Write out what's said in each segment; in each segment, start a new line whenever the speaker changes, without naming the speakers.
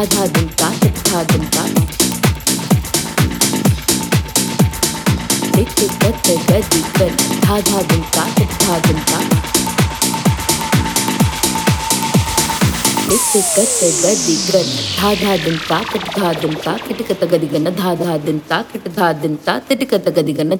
था धा दुम ता तक था दुम ता तिक तिक तक तक गदी कर था धा दुम ता तक था दुम ता तिक तिक तक तक गदी कर था धा दुम ता तक था दुम ता किटक तक गदी गन धा धा दुम ता किट धा दुम ता तिटक तक गदी गन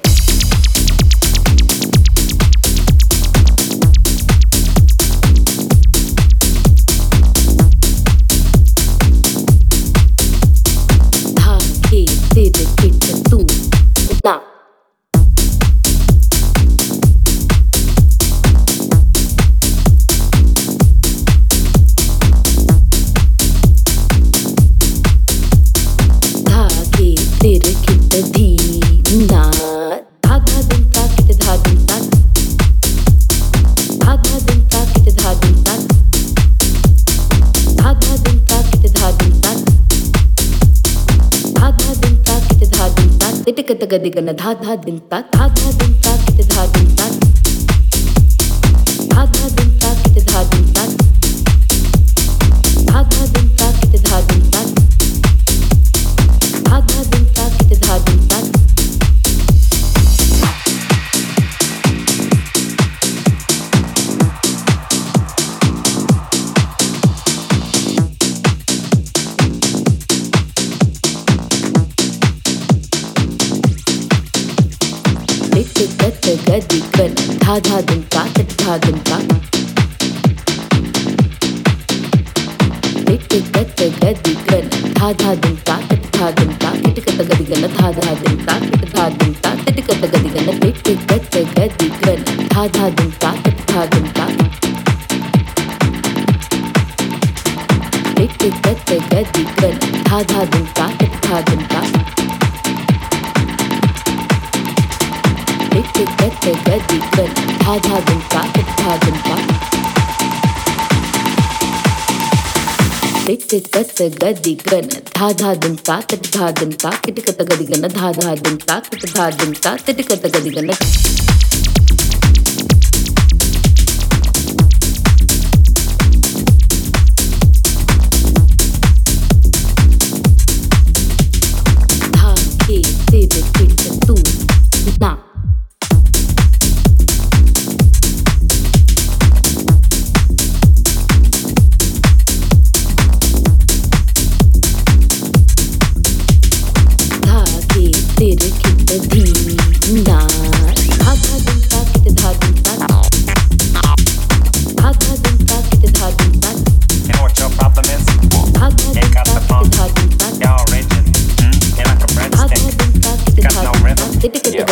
திக்க தக திகன தா தா தின் தா தா தா தின் தா கிட்ட தா தின் தா தா தா தின் தா கிட்ட தா தின் I thought. గది గన ధా ధా దుం తా తటి ధా దుం తా కిటి కత గది గన ధా ధా దుం తా కిటి ధా దుం తా తటి కత గది గన धा के तेरे किट तू ना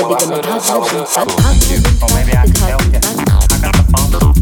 你怎么他怎么他他怎
么他？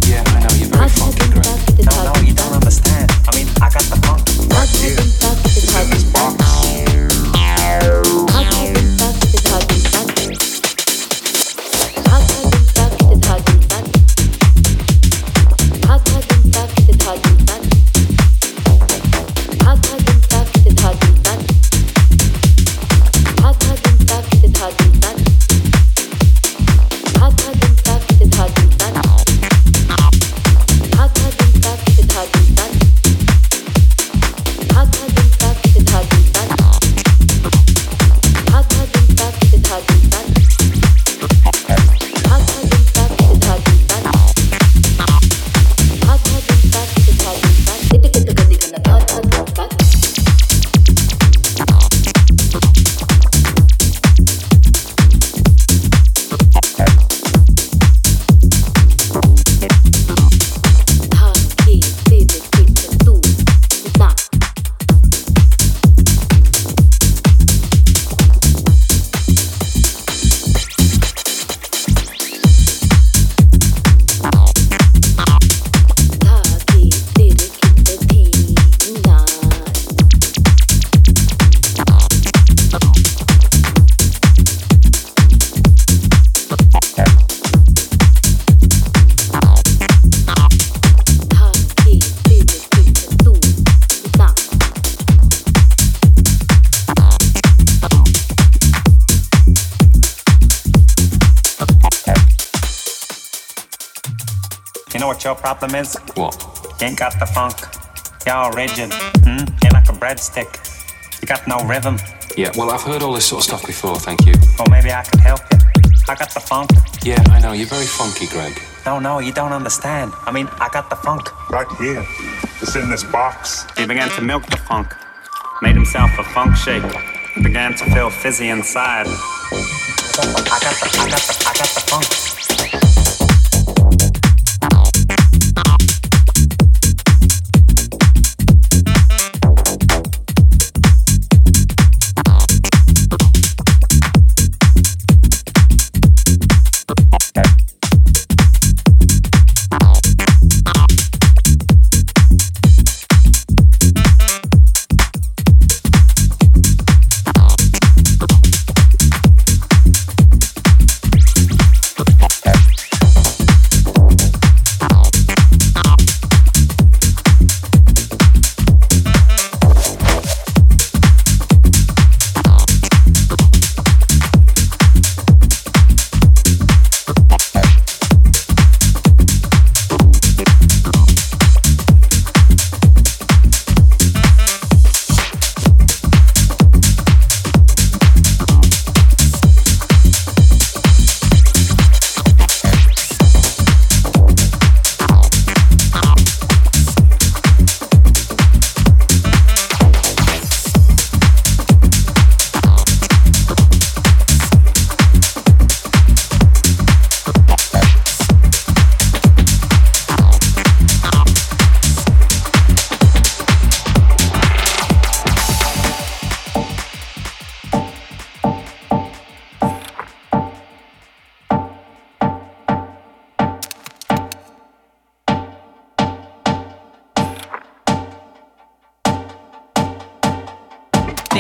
What? You ain't got the funk. You're all rigid. Mm? You're like a breadstick. You got no rhythm.
Yeah, well, I've heard all this sort of stuff before, thank you.
Well, maybe I can help you. I got the funk.
Yeah, I know. You're very funky, Greg.
No, no, you don't understand. I mean, I got the funk.
Right here. It's in this box.
He began to milk the funk. Made himself a funk shake. Began to feel fizzy inside. I got the, I got the, I got the funk.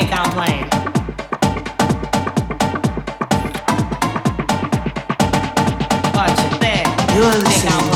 down playing. Watch it there. You're
listening.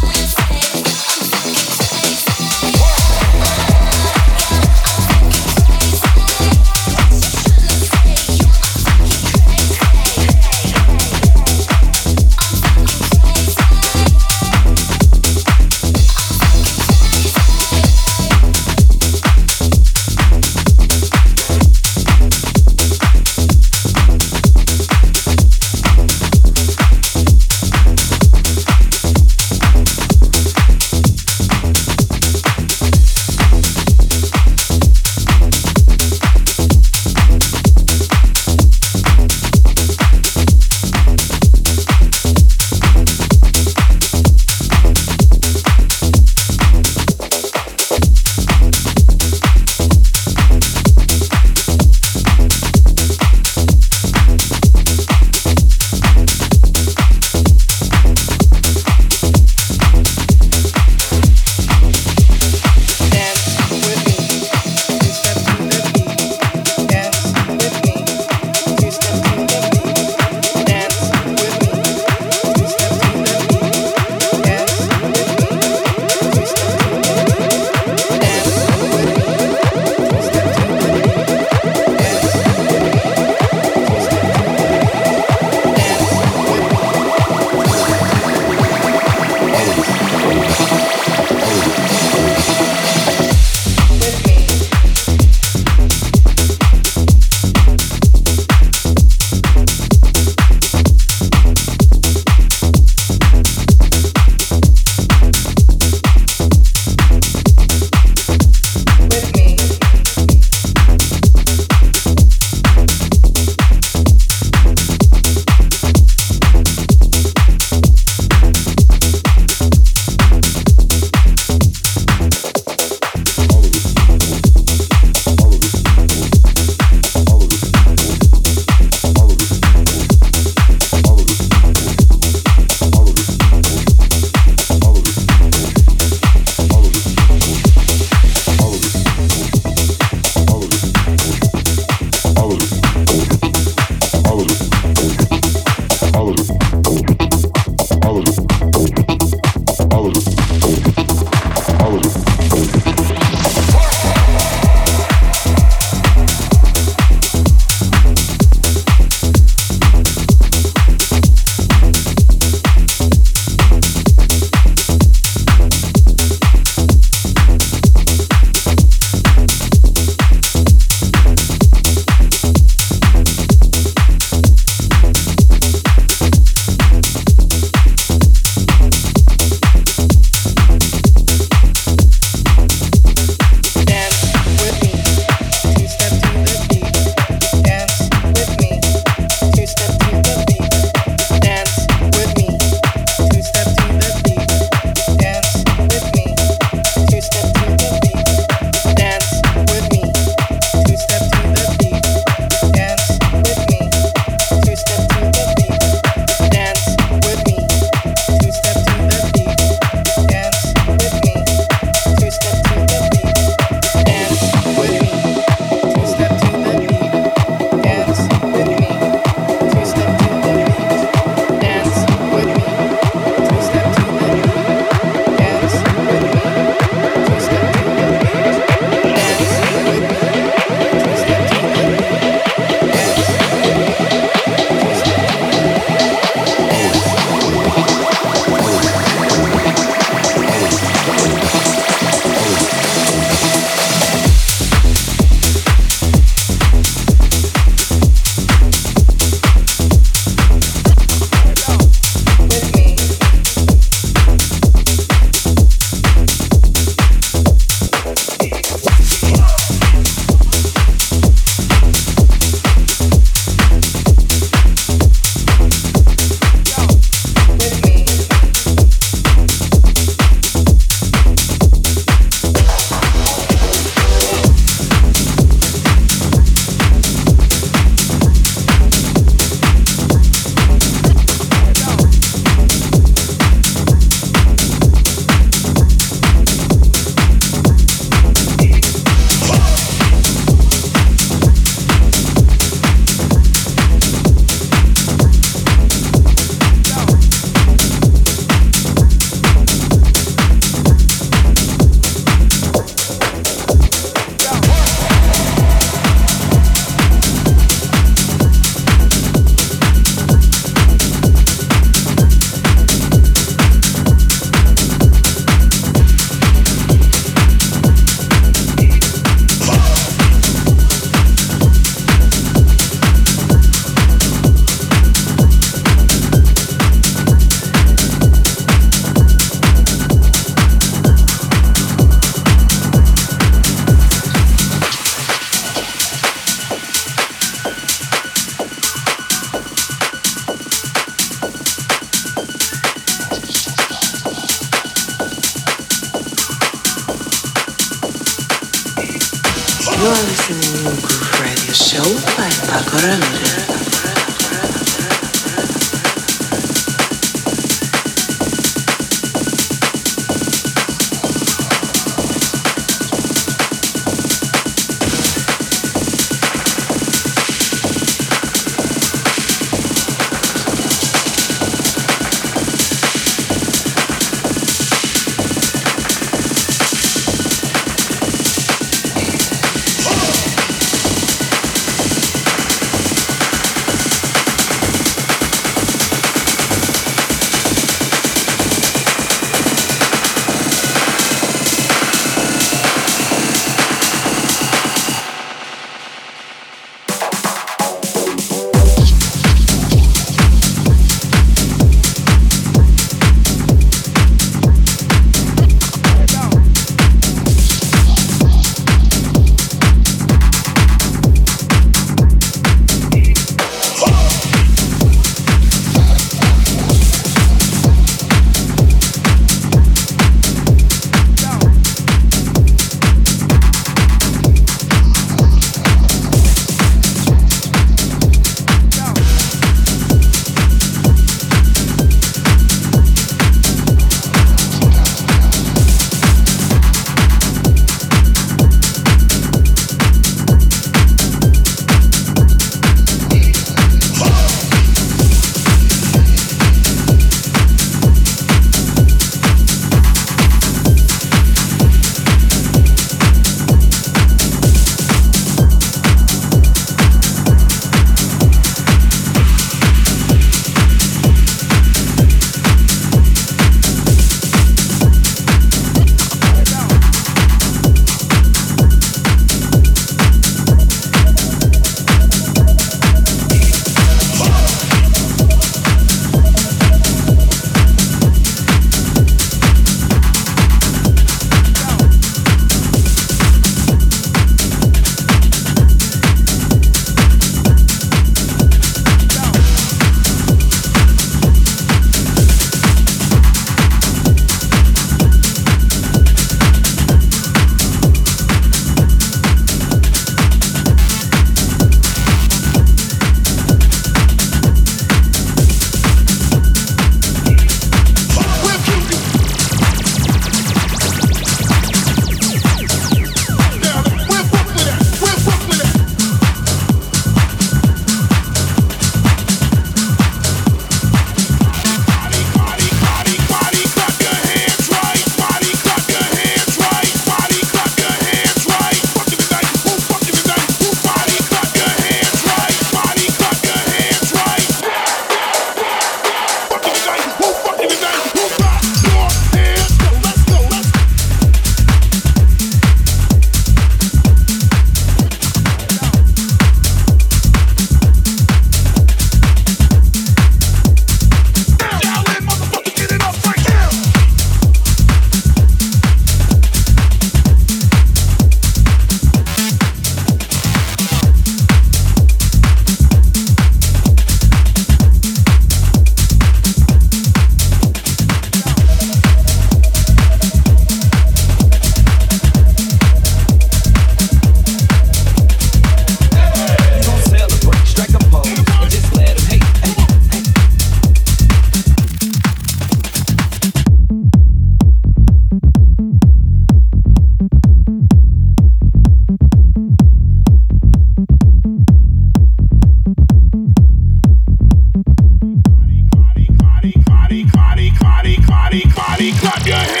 Everybody clap your hands.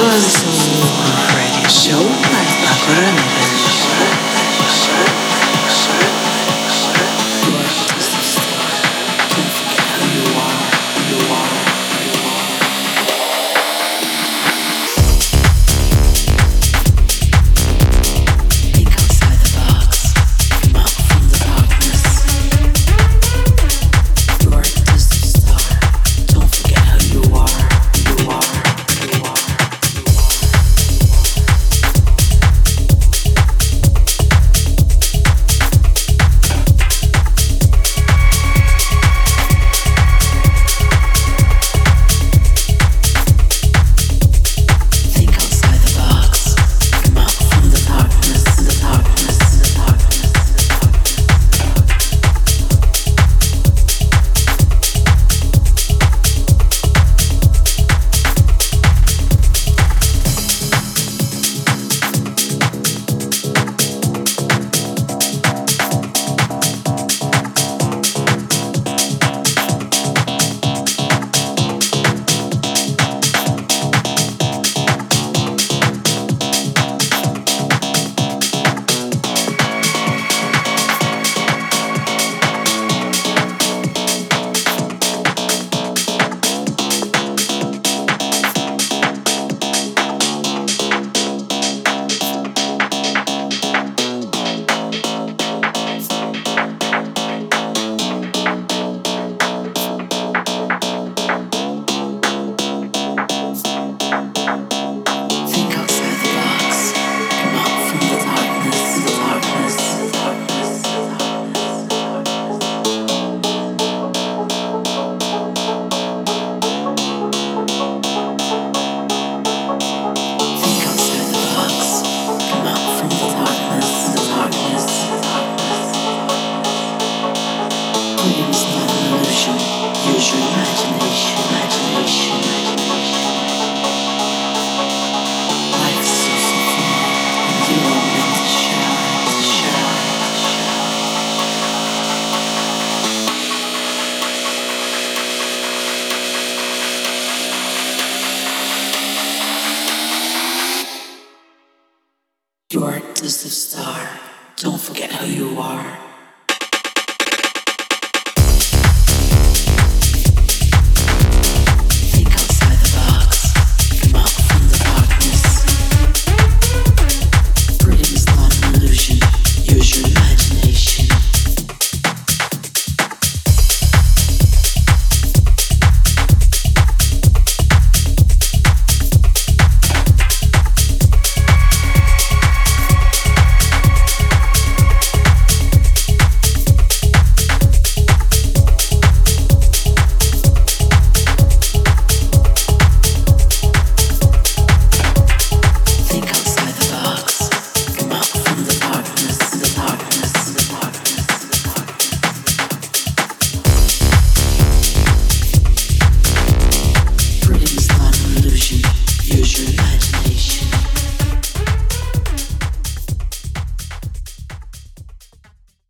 You're listening to Radio Show by Bakura